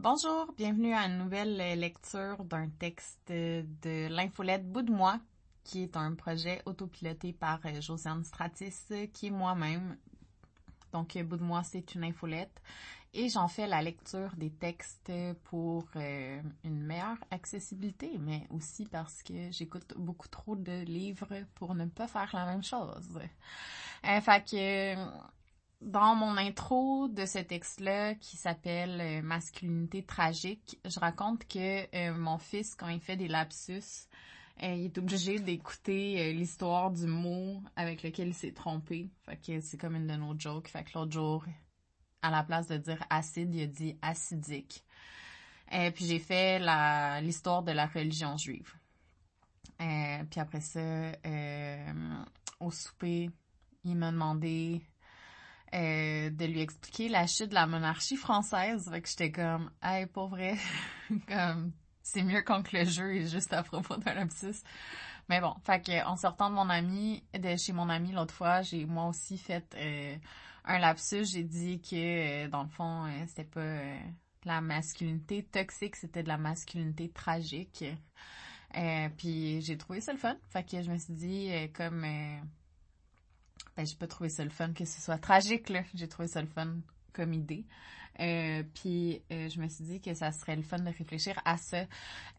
Bonjour, bienvenue à une nouvelle lecture d'un texte de l'infolette Bout qui est un projet autopiloté par euh, Josiane Stratis, qui est moi-même. Donc, Bout de c'est une infolette. Et j'en fais la lecture des textes pour euh, une meilleure accessibilité, mais aussi parce que j'écoute beaucoup trop de livres pour ne pas faire la même chose. Euh, fait dans mon intro de ce texte-là qui s'appelle euh, Masculinité tragique, je raconte que euh, mon fils, quand il fait des lapsus, euh, il est obligé d'écouter l'histoire du mot avec lequel il s'est trompé. Fait que c'est comme une de nos jokes. Fait que l'autre jour, à la place de dire acide, il a dit acidique. Et puis j'ai fait l'histoire de la religion juive. puis après ça, au souper, il m'a demandé euh, de lui expliquer la chute de la monarchie française. Fait que j'étais comme, hey, pour vrai, comme, c'est mieux quand le jeu est juste à propos d'un lapsus. Mais bon, fait que, en sortant de mon ami, de chez mon ami l'autre fois, j'ai moi aussi fait euh, un lapsus. J'ai dit que, euh, dans le fond, c'était pas la masculinité toxique, c'était de la masculinité tragique. puis j'ai trouvé ça le fun. Fait que je me suis dit, comme ben, j'ai pas trouvé ça le fun que ce soit tragique, là. J'ai trouvé ça le fun comme idée. Euh, puis euh, je me suis dit que ça serait le fun de réfléchir à ça.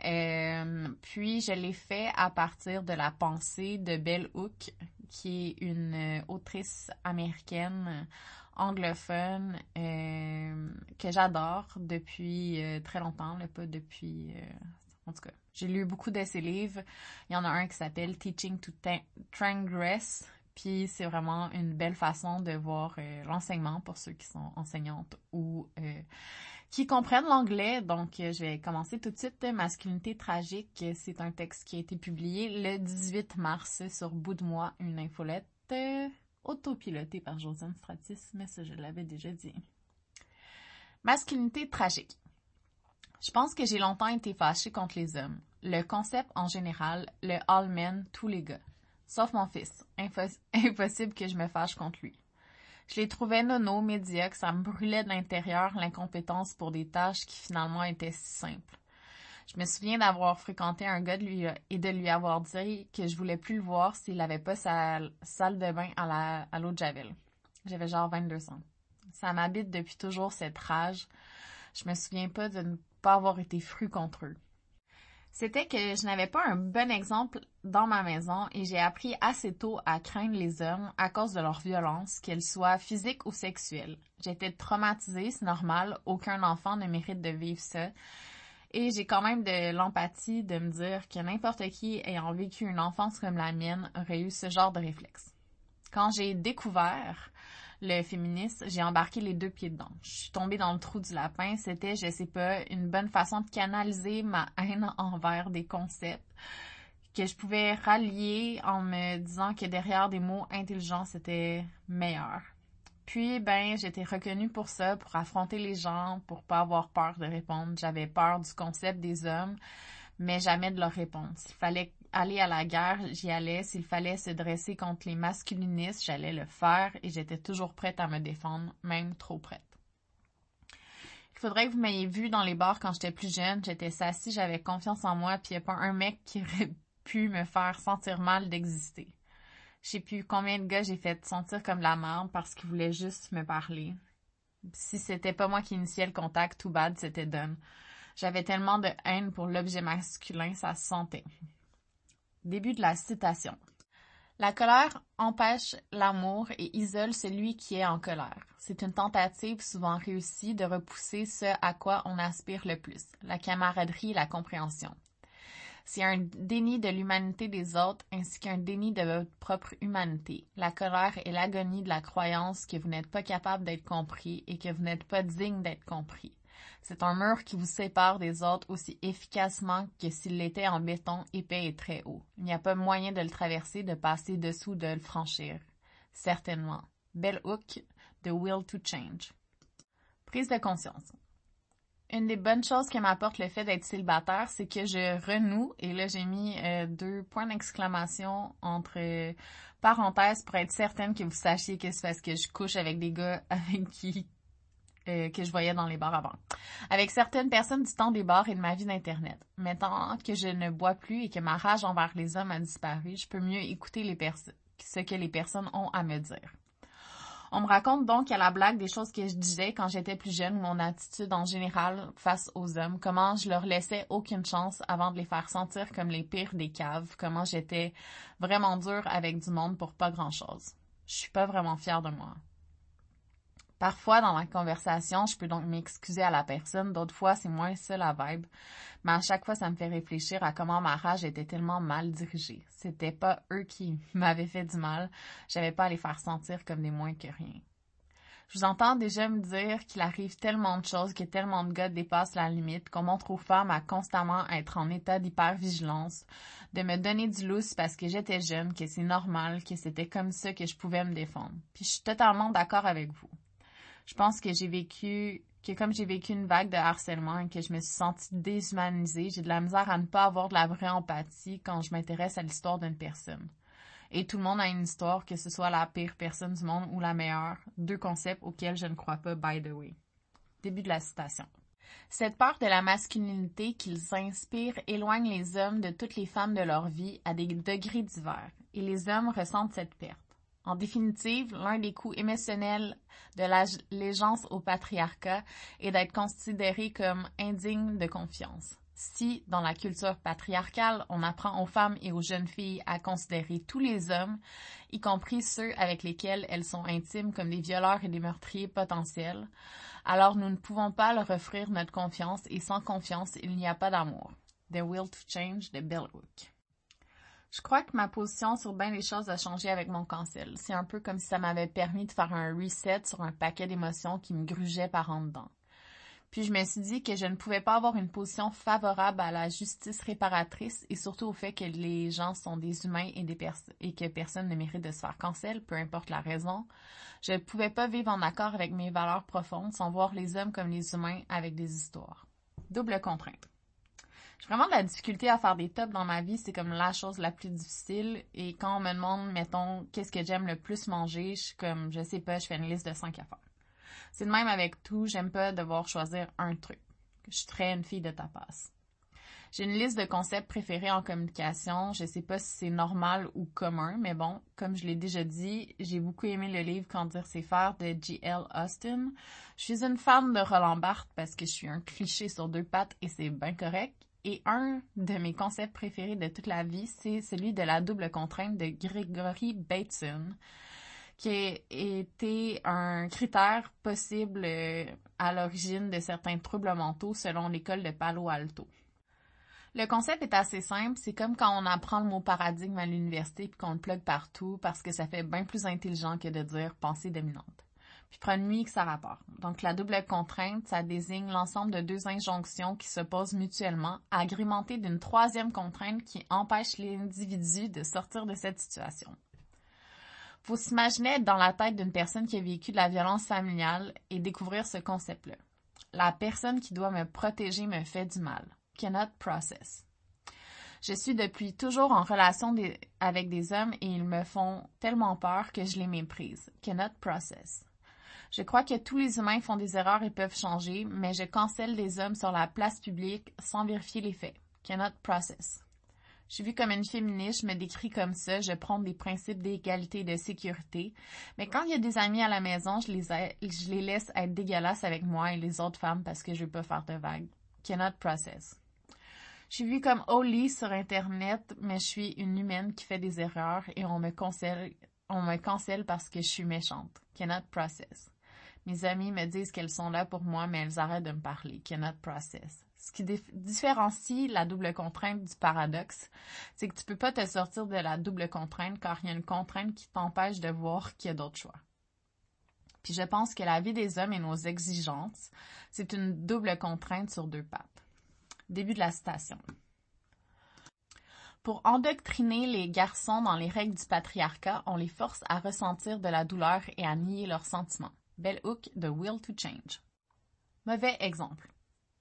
Euh, puis je l'ai fait à partir de la pensée de Belle Hook, qui est une autrice américaine anglophone que j'adore depuis très longtemps, là, pas depuis en tout cas, j'ai lu beaucoup de ses livres. Il y en a un qui s'appelle Teaching to Transgress, puis c'est vraiment une belle façon de voir euh, l'enseignement pour ceux qui sont enseignantes ou euh, qui comprennent l'anglais. Donc, euh, je vais commencer tout de suite. Masculinité tragique, c'est un texte qui a été publié le 18 mars sur Bout de moi, une infolette autopilotée par Josiane Stratis, mais ça, je l'avais déjà dit. Masculinité tragique. Je pense que j'ai longtemps été fâchée contre les hommes. Le concept en général, le all men, tous les gars. Sauf mon fils. impossible que je me fâche contre lui. Je les trouvais nono, médiocres, ça me brûlait de l'intérieur l'incompétence pour des tâches qui finalement étaient si simples. Je me souviens d'avoir fréquenté un gars de lui, et de lui avoir dit que je voulais plus le voir s'il n'avait pas sa salle de bain à la, à l'eau de Javel. J'avais genre 22 ans. Ça m'habite depuis toujours cette rage. Je me souviens pas de ne pas avoir été fru contre eux c'était que je n'avais pas un bon exemple dans ma maison et j'ai appris assez tôt à craindre les hommes à cause de leur violence, qu'elle soit physique ou sexuelle. J'étais traumatisée, c'est normal, aucun enfant ne mérite de vivre ça. Et j'ai quand même de l'empathie de me dire que n'importe qui ayant vécu une enfance comme la mienne aurait eu ce genre de réflexe. Quand j'ai découvert le féminisme, j'ai embarqué les deux pieds dedans. Je suis tombée dans le trou du lapin. C'était, je sais pas, une bonne façon de canaliser ma haine envers des concepts que je pouvais rallier en me disant que derrière des mots intelligents, c'était meilleur. Puis, ben, j'étais reconnue pour ça, pour affronter les gens, pour pas avoir peur de répondre. J'avais peur du concept des hommes, mais jamais de leur réponse. Il fallait aller à la guerre, j'y allais. S'il fallait se dresser contre les masculinistes, j'allais le faire et j'étais toujours prête à me défendre, même trop prête. Il faudrait que vous m'ayez vu dans les bars quand j'étais plus jeune. J'étais sassy, j'avais confiance en moi, puis il n'y a pas un mec qui aurait pu me faire sentir mal d'exister. Je sais plus combien de gars j'ai fait sentir comme la merde parce qu'ils voulaient juste me parler. Si c'était pas moi qui initiais le contact, tout bad, c'était done. J'avais tellement de haine pour l'objet masculin, ça se sentait. Début de la citation. La colère empêche l'amour et isole celui qui est en colère. C'est une tentative souvent réussie de repousser ce à quoi on aspire le plus, la camaraderie et la compréhension. C'est un déni de l'humanité des autres ainsi qu'un déni de votre propre humanité. La colère est l'agonie de la croyance que vous n'êtes pas capable d'être compris et que vous n'êtes pas digne d'être compris. C'est un mur qui vous sépare des autres aussi efficacement que s'il l'était en béton épais et très haut. Il n'y a pas moyen de le traverser, de passer dessous, de le franchir. Certainement. Bell Hook, The Will to Change. Prise de conscience. Une des bonnes choses que m'apporte le fait d'être célibataire, c'est que je renoue, et là j'ai mis euh, deux points d'exclamation entre euh, parenthèses pour être certaine que vous sachiez que c'est parce que je couche avec des gars avec qui euh, que je voyais dans les bars avant. Avec certaines personnes du temps des bars et de ma vie d'Internet. Maintenant que je ne bois plus et que ma rage envers les hommes a disparu, je peux mieux écouter les ce que les personnes ont à me dire. On me raconte donc à la blague des choses que je disais quand j'étais plus jeune, mon attitude en général face aux hommes, comment je leur laissais aucune chance avant de les faire sentir comme les pires des caves, comment j'étais vraiment dure avec du monde pour pas grand chose. Je suis pas vraiment fière de moi. Parfois, dans la conversation, je peux donc m'excuser à la personne. D'autres fois, c'est moins ça la vibe. Mais à chaque fois, ça me fait réfléchir à comment ma rage était tellement mal dirigée. C'était pas eux qui m'avaient fait du mal. J'avais pas à les faire sentir comme des moins que rien. Je vous entends déjà me dire qu'il arrive tellement de choses, que tellement de gars dépassent la limite, qu'on montre aux femmes à constamment être en état d'hypervigilance, de me donner du lousse parce que j'étais jeune, que c'est normal, que c'était comme ça que je pouvais me défendre. Puis je suis totalement d'accord avec vous je pense que j'ai vécu que comme j'ai vécu une vague de harcèlement et que je me suis sentie déshumanisée, j'ai de la misère à ne pas avoir de la vraie empathie quand je m'intéresse à l'histoire d'une personne. Et tout le monde a une histoire, que ce soit la pire personne du monde ou la meilleure, deux concepts auxquels je ne crois pas, by the way. Début de la citation. Cette peur de la masculinité qu'ils inspirent éloigne les hommes de toutes les femmes de leur vie à des degrés divers, et les hommes ressentent cette perte. En définitive, l'un des coûts émotionnels de l'allégeance au patriarcat est d'être considéré comme indigne de confiance. Si, dans la culture patriarcale, on apprend aux femmes et aux jeunes filles à considérer tous les hommes, y compris ceux avec lesquels elles sont intimes comme des violeurs et des meurtriers potentiels, alors nous ne pouvons pas leur offrir notre confiance et sans confiance, il n'y a pas d'amour. The Will to Change de Hook. Je crois que ma position sur bien les choses a changé avec mon cancel. C'est un peu comme si ça m'avait permis de faire un reset sur un paquet d'émotions qui me grugeaient par en dedans. Puis je me suis dit que je ne pouvais pas avoir une position favorable à la justice réparatrice et surtout au fait que les gens sont des humains et, des et que personne ne mérite de se faire cancel, peu importe la raison. Je ne pouvais pas vivre en accord avec mes valeurs profondes sans voir les hommes comme les humains avec des histoires. Double contrainte. J'ai vraiment de la difficulté à faire des tops dans ma vie. C'est comme la chose la plus difficile. Et quand on me demande, mettons, qu'est-ce que j'aime le plus manger, je suis comme, je sais pas, je fais une liste de cinq affaires. C'est de même avec tout. J'aime pas devoir choisir un truc. Je suis très une fille de tapas. J'ai une liste de concepts préférés en communication. Je sais pas si c'est normal ou commun, mais bon, comme je l'ai déjà dit, j'ai beaucoup aimé le livre Quand dire c'est faire de G.L. Austin. Je suis une fan de Roland Barthes parce que je suis un cliché sur deux pattes et c'est bien correct. Et un de mes concepts préférés de toute la vie, c'est celui de la double contrainte de Gregory Bateson, qui été un critère possible euh, à l'origine de certains troubles mentaux selon l'école de Palo Alto. Le concept est assez simple, c'est comme quand on apprend le mot paradigme à l'université puis qu'on le plug partout parce que ça fait bien plus intelligent que de dire pensée dominante puis prendre nuit que ça rapporte. Donc, la double contrainte, ça désigne l'ensemble de deux injonctions qui s'opposent mutuellement, agrémentées d'une troisième contrainte qui empêche l'individu de sortir de cette situation. Faut s'imaginer être dans la tête d'une personne qui a vécu de la violence familiale et découvrir ce concept-là. La personne qui doit me protéger me fait du mal. Cannot process. Je suis depuis toujours en relation avec des hommes et ils me font tellement peur que je les méprise. Cannot process. Je crois que tous les humains font des erreurs et peuvent changer, mais je cancelle des hommes sur la place publique sans vérifier les faits. Cannot process. Je suis vue comme une féministe, je me décris comme ça, je prends des principes d'égalité et de sécurité. Mais quand il y a des amis à la maison, je les, laisse être dégueulasses avec moi et les autres femmes parce que je veux pas faire de vagues. Cannot process. Je suis vue comme holy sur Internet, mais je suis une humaine qui fait des erreurs et on me cancelle, on me cancelle parce que je suis méchante. Cannot process. Mes amis me disent qu'elles sont là pour moi, mais elles arrêtent de me parler. Cannot process. Ce qui différencie la double contrainte du paradoxe, c'est que tu peux pas te sortir de la double contrainte car il y a une contrainte qui t'empêche de voir qu'il y a d'autres choix. Puis je pense que la vie des hommes et nos exigences, c'est une double contrainte sur deux pattes. Début de la citation. Pour endoctriner les garçons dans les règles du patriarcat, on les force à ressentir de la douleur et à nier leurs sentiments. Bell Hook de Will to Change. Mauvais exemple.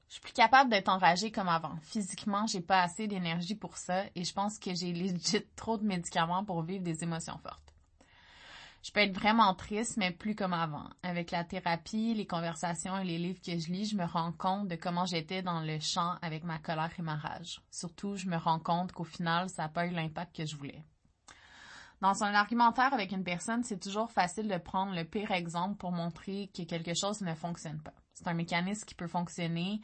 Je suis plus capable d'être enragée comme avant. Physiquement, j'ai pas assez d'énergie pour ça et je pense que j'ai trop de médicaments pour vivre des émotions fortes. Je peux être vraiment triste, mais plus comme avant. Avec la thérapie, les conversations et les livres que je lis, je me rends compte de comment j'étais dans le champ avec ma colère et ma rage. Surtout, je me rends compte qu'au final, ça n'a pas eu l'impact que je voulais. Dans un argumentaire avec une personne, c'est toujours facile de prendre le pire exemple pour montrer que quelque chose ne fonctionne pas. C'est un mécanisme qui peut fonctionner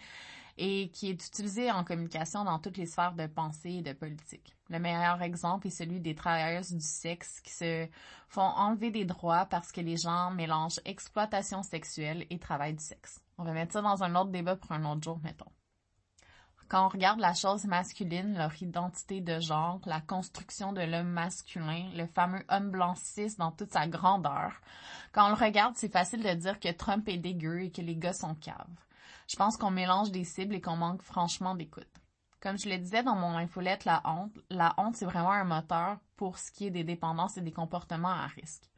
et qui est utilisé en communication dans toutes les sphères de pensée et de politique. Le meilleur exemple est celui des travailleuses du sexe qui se font enlever des droits parce que les gens mélangent exploitation sexuelle et travail du sexe. On va mettre ça dans un autre débat pour un autre jour, mettons. Quand on regarde la chose masculine, leur identité de genre, la construction de l'homme masculin, le fameux homme blanc cis dans toute sa grandeur, quand on le regarde, c'est facile de dire que Trump est dégueu et que les gars sont caves. Je pense qu'on mélange des cibles et qu'on manque franchement d'écoute. Comme je le disais dans mon infolette La honte, la honte, c'est vraiment un moteur pour ce qui est des dépendances et des comportements à risque.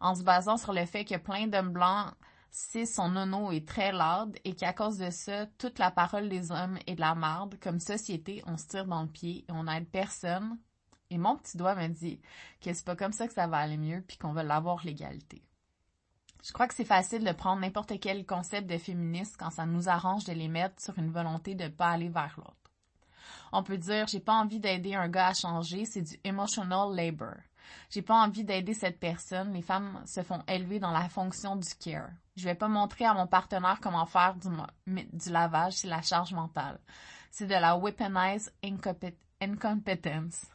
En se basant sur le fait que plein d'hommes blancs si son nono est très lourd et qu'à cause de ça, toute la parole des hommes est de la merde, comme société, on se tire dans le pied et on n'aide personne. Et mon petit doigt me dit que c'est pas comme ça que ça va aller mieux puis qu'on va l'avoir l'égalité. Je crois que c'est facile de prendre n'importe quel concept de féministe quand ça nous arrange de les mettre sur une volonté de pas aller vers l'autre. On peut dire j'ai pas envie d'aider un gars à changer, c'est du emotional labor. J'ai pas envie d'aider cette personne. Les femmes se font élever dans la fonction du care. Je vais pas montrer à mon partenaire comment faire du, lavage, c'est la charge mentale. C'est de la weaponized incompetence.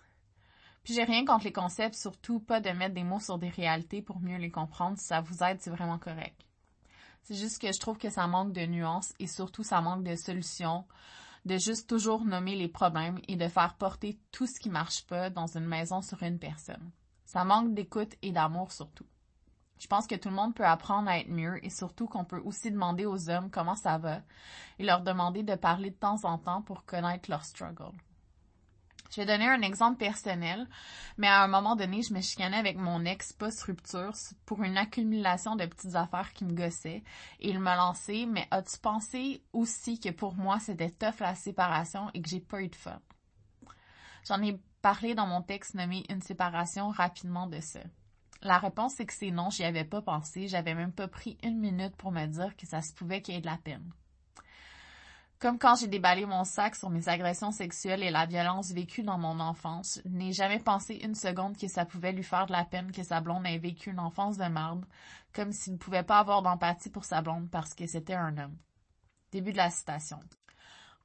Puis j'ai rien contre les concepts, surtout pas de mettre des mots sur des réalités pour mieux les comprendre. Si ça vous aide, c'est vraiment correct. C'est juste que je trouve que ça manque de nuances et surtout ça manque de solutions, de juste toujours nommer les problèmes et de faire porter tout ce qui marche pas dans une maison sur une personne. Ça manque d'écoute et d'amour surtout. Je pense que tout le monde peut apprendre à être mieux et surtout qu'on peut aussi demander aux hommes comment ça va et leur demander de parler de temps en temps pour connaître leur struggle. Je vais donner un exemple personnel, mais à un moment donné, je me chicanais avec mon ex post-rupture pour une accumulation de petites affaires qui me gossaient et il m'a lancé, mais as-tu pensé aussi que pour moi c'était tough la séparation et que j'ai pas eu de fun? J'en ai parlé dans mon texte nommé Une séparation rapidement de ça. La réponse c'est que c'est non, j'y avais pas pensé, j'avais même pas pris une minute pour me dire que ça se pouvait qu'il y ait de la peine. Comme quand j'ai déballé mon sac sur mes agressions sexuelles et la violence vécue dans mon enfance, je n'ai jamais pensé une seconde que ça pouvait lui faire de la peine que sa blonde ait vécu une enfance de merde, comme s'il ne pouvait pas avoir d'empathie pour sa blonde parce que c'était un homme. Début de la citation.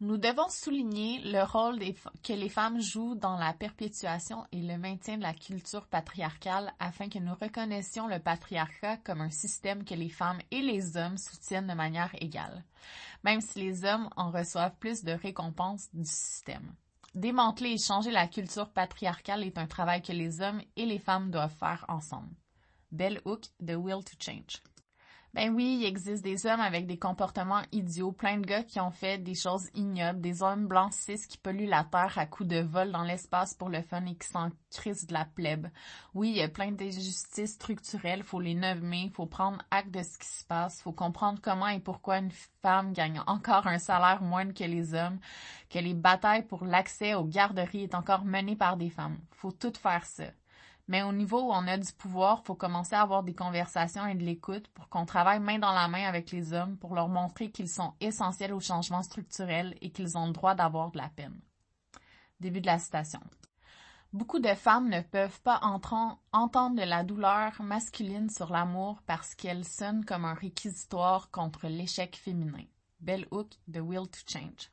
Nous devons souligner le rôle que les femmes jouent dans la perpétuation et le maintien de la culture patriarcale afin que nous reconnaissions le patriarcat comme un système que les femmes et les hommes soutiennent de manière égale, même si les hommes en reçoivent plus de récompenses du système. Démanteler et changer la culture patriarcale est un travail que les hommes et les femmes doivent faire ensemble. Bell Hook, The Will to Change. Ben oui, il existe des hommes avec des comportements idiots, plein de gars qui ont fait des choses ignobles, des hommes blancs cis qui polluent la terre à coups de vol dans l'espace pour le fun et qui s'en de la plèbe. Oui, il y a plein d'injustices structurelles, faut les nommer, faut prendre acte de ce qui se passe, faut comprendre comment et pourquoi une femme gagne encore un salaire moindre que les hommes, que les batailles pour l'accès aux garderies est encore menées par des femmes. Faut tout faire ça. Mais au niveau où on a du pouvoir, faut commencer à avoir des conversations et de l'écoute pour qu'on travaille main dans la main avec les hommes pour leur montrer qu'ils sont essentiels au changement structurel et qu'ils ont le droit d'avoir de la peine. Début de la citation. Beaucoup de femmes ne peuvent pas entendre la douleur masculine sur l'amour parce qu'elle sonne comme un réquisitoire contre l'échec féminin. Bell Hook, The Will to Change.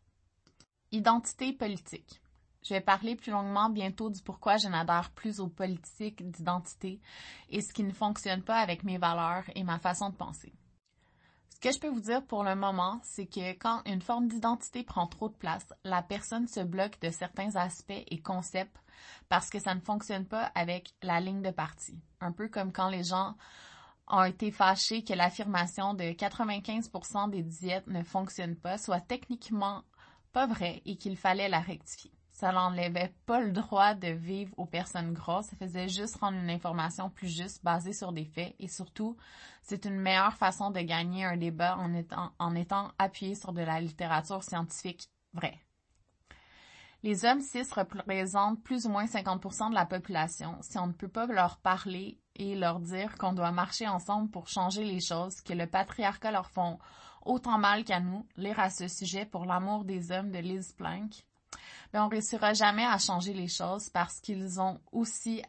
Identité politique. Je vais parler plus longuement bientôt du pourquoi je n'adhère plus aux politiques d'identité et ce qui ne fonctionne pas avec mes valeurs et ma façon de penser. Ce que je peux vous dire pour le moment, c'est que quand une forme d'identité prend trop de place, la personne se bloque de certains aspects et concepts parce que ça ne fonctionne pas avec la ligne de parti. Un peu comme quand les gens ont été fâchés que l'affirmation de 95% des diètes ne fonctionne pas soit techniquement pas vrai et qu'il fallait la rectifier ça n'enlevait pas le droit de vivre aux personnes grosses, ça faisait juste rendre une information plus juste, basée sur des faits, et surtout, c'est une meilleure façon de gagner un débat en étant, en étant appuyé sur de la littérature scientifique vraie. Les hommes cis représentent plus ou moins 50% de la population. Si on ne peut pas leur parler et leur dire qu'on doit marcher ensemble pour changer les choses, que le patriarcat leur font autant mal qu'à nous, lire à ce sujet pour l'amour des hommes de Liz Plank, ben on réussira jamais à changer les choses parce qu'ils ont aussi,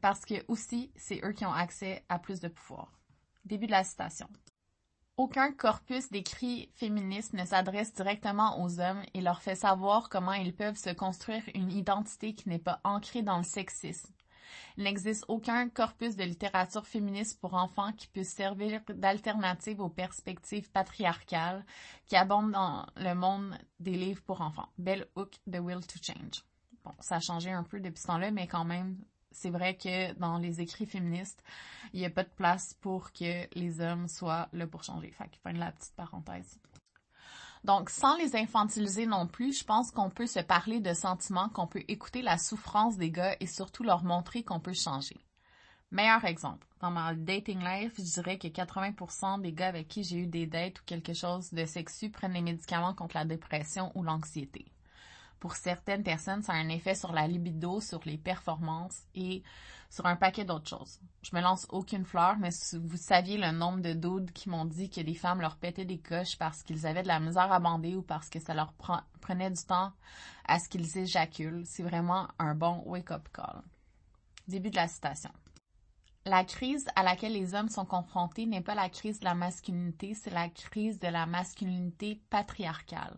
parce que aussi, c'est eux qui ont accès à plus de pouvoir. Début de la citation. Aucun corpus d'écrits féministes ne s'adresse directement aux hommes et leur fait savoir comment ils peuvent se construire une identité qui n'est pas ancrée dans le sexisme. Il n'existe aucun corpus de littérature féministe pour enfants qui puisse servir d'alternative aux perspectives patriarcales qui abondent dans le monde des livres pour enfants. Bell Hook, The Will to Change. Bon, ça a changé un peu depuis ce temps-là, mais quand même, c'est vrai que dans les écrits féministes, il n'y a pas de place pour que les hommes soient là pour changer. Fait que fin de la petite parenthèse. Donc, sans les infantiliser non plus, je pense qu'on peut se parler de sentiments, qu'on peut écouter la souffrance des gars et surtout leur montrer qu'on peut changer. Meilleur exemple, dans ma dating life, je dirais que 80% des gars avec qui j'ai eu des dates ou quelque chose de sexu prennent des médicaments contre la dépression ou l'anxiété pour certaines personnes, ça a un effet sur la libido, sur les performances et sur un paquet d'autres choses. Je me lance aucune fleur, mais vous saviez le nombre de dudes qui m'ont dit que les femmes leur pétaient des coches parce qu'ils avaient de la misère à bander ou parce que ça leur prenait du temps à ce qu'ils éjaculent, c'est vraiment un bon wake-up call. Début de la citation. La crise à laquelle les hommes sont confrontés n'est pas la crise de la masculinité, c'est la crise de la masculinité patriarcale.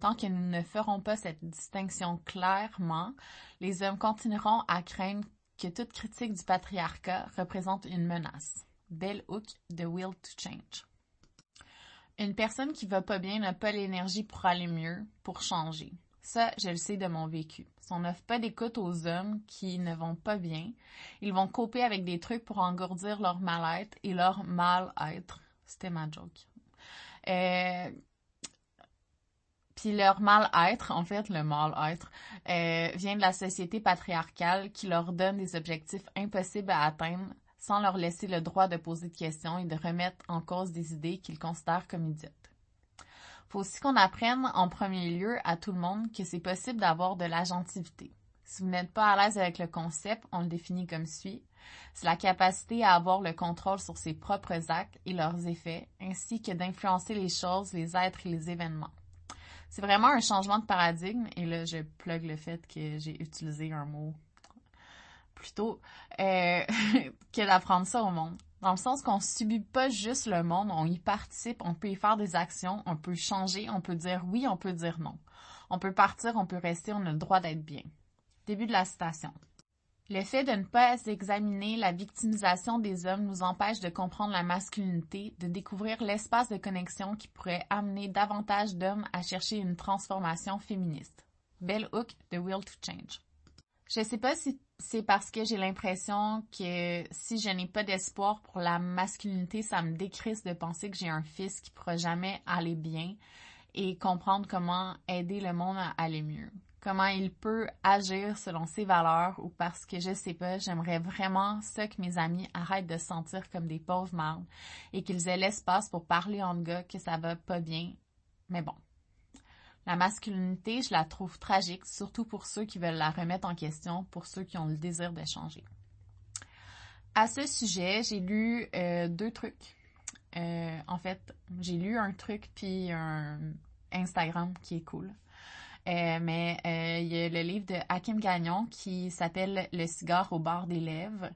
Tant que nous ne ferons pas cette distinction clairement, les hommes continueront à craindre que toute critique du patriarcat représente une menace. Bell Hook, The Will to Change. Une personne qui va pas bien n'a pas l'énergie pour aller mieux, pour changer. Ça, je le sais de mon vécu. Si on n'offre pas d'écoute aux hommes qui ne vont pas bien, ils vont couper avec des trucs pour engourdir leur mal-être et leur mal-être. C'était ma joke. Euh, puis leur mal-être, en fait, le mal-être, euh, vient de la société patriarcale qui leur donne des objectifs impossibles à atteindre sans leur laisser le droit de poser de questions et de remettre en cause des idées qu'ils considèrent comme idiotes. Faut aussi qu'on apprenne en premier lieu à tout le monde que c'est possible d'avoir de l'agentivité. Si vous n'êtes pas à l'aise avec le concept, on le définit comme suit. C'est la capacité à avoir le contrôle sur ses propres actes et leurs effets, ainsi que d'influencer les choses, les êtres et les événements. C'est vraiment un changement de paradigme. Et là, je plug le fait que j'ai utilisé un mot plutôt euh, que d'apprendre ça au monde. Dans le sens qu'on subit pas juste le monde, on y participe, on peut y faire des actions, on peut changer, on peut dire oui, on peut dire non. On peut partir, on peut rester, on a le droit d'être bien. Début de la citation. Le fait de ne pas examiner la victimisation des hommes nous empêche de comprendre la masculinité, de découvrir l'espace de connexion qui pourrait amener davantage d'hommes à chercher une transformation féministe. Bell Hook, The Will to Change. Je sais pas si c'est parce que j'ai l'impression que si je n'ai pas d'espoir pour la masculinité, ça me décrisse de penser que j'ai un fils qui pourra jamais aller bien et comprendre comment aider le monde à aller mieux comment il peut agir selon ses valeurs ou parce que je sais pas, j'aimerais vraiment ça que mes amis arrêtent de se sentir comme des pauvres mâles et qu'ils aient l'espace pour parler en gars que ça va pas bien. Mais bon. La masculinité, je la trouve tragique, surtout pour ceux qui veulent la remettre en question, pour ceux qui ont le désir de changer. À ce sujet, j'ai lu euh, deux trucs. Euh, en fait, j'ai lu un truc puis un Instagram qui est cool. Euh, mais euh, il y a le livre de Hakim Gagnon qui s'appelle Le cigare au bord des lèvres.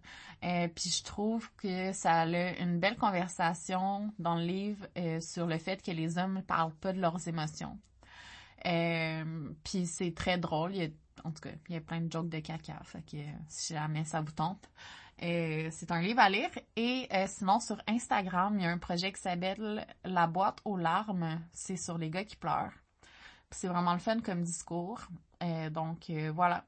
Euh, puis je trouve que ça a une belle conversation dans le livre sur le fait que les hommes ne parlent pas de leurs émotions. puis c'est très drôle. Il y a, en tout cas, il y a plein de jokes de caca. Fait que si jamais ça vous tente. c'est un livre à lire. Et sinon, sur Instagram, il y a un projet qui s'appelle La boîte aux larmes. C'est sur les gars qui pleurent. C'est vraiment le fun comme discours. Euh, donc euh, voilà.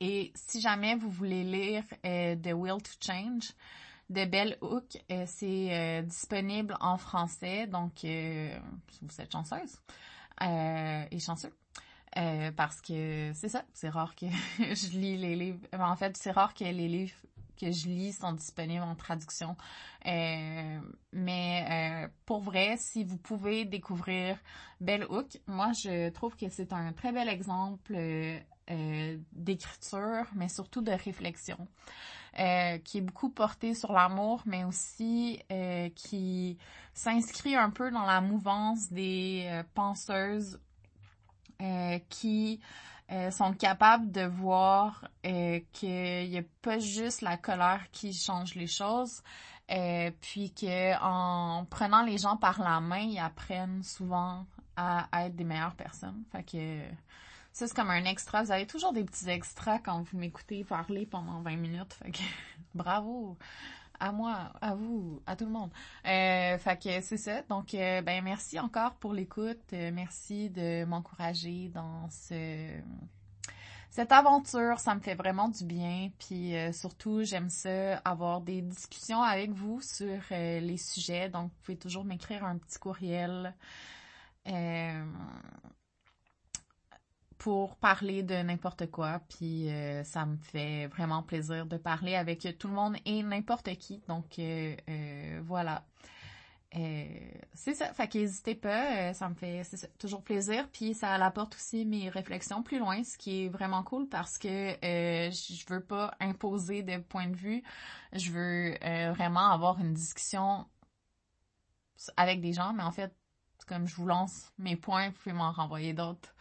Et si jamais vous voulez lire euh, The Will to Change de Bell Hook, c'est disponible en français. Donc vous êtes chanceuse et chanceux. parce que c'est ça, c'est rare que je lis les livres. En fait, c'est rare que les livres que je lis sont disponibles en traduction. Euh, mais euh, pour vrai, si vous pouvez découvrir Bell Hook, moi je trouve que c'est un très bel exemple euh, d'écriture, mais surtout de réflexion, qui est beaucoup porté sur l'amour, mais aussi qui s'inscrit un peu dans la mouvance des penseuses qui euh, sont capables de voir euh, qu'il n'y a pas juste la colère qui change les choses, euh, puis que en prenant les gens par la main, ils apprennent souvent à, être des meilleures personnes. Fait que ça, c'est comme un extra. Vous avez toujours des petits extras quand vous m'écoutez parler pendant 20 minutes. Fait que bravo! À moi, à vous, à tout le monde. Euh, fait que c'est ça. Donc, euh, ben merci encore pour l'écoute. Euh, merci de m'encourager dans ce cette aventure. Ça me fait vraiment du bien. Puis surtout, j'aime ça avoir des discussions avec vous sur les sujets. Donc, vous pouvez toujours m'écrire un petit courriel pour parler de n'importe quoi. Puis euh, ça me fait vraiment plaisir de parler avec tout le monde et n'importe qui. Donc euh, euh, voilà. c'est ça. Fait qu'hésitez pas. ça me fait toujours plaisir. Puis ça apporte aussi mes réflexions plus loin, ce qui est vraiment cool parce que je veux pas imposer de point de vue. Je veux vraiment avoir une discussion avec des gens, mais en fait, comme je vous lance mes points, vous pouvez m'en renvoyer d'autres.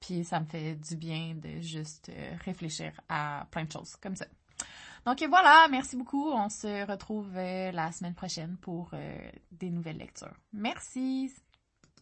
Puis ça me fait du bien de juste euh, réfléchir à plein de choses comme ça. Donc voilà, merci beaucoup. On se retrouve euh, la semaine prochaine pour euh, des nouvelles lectures. Merci.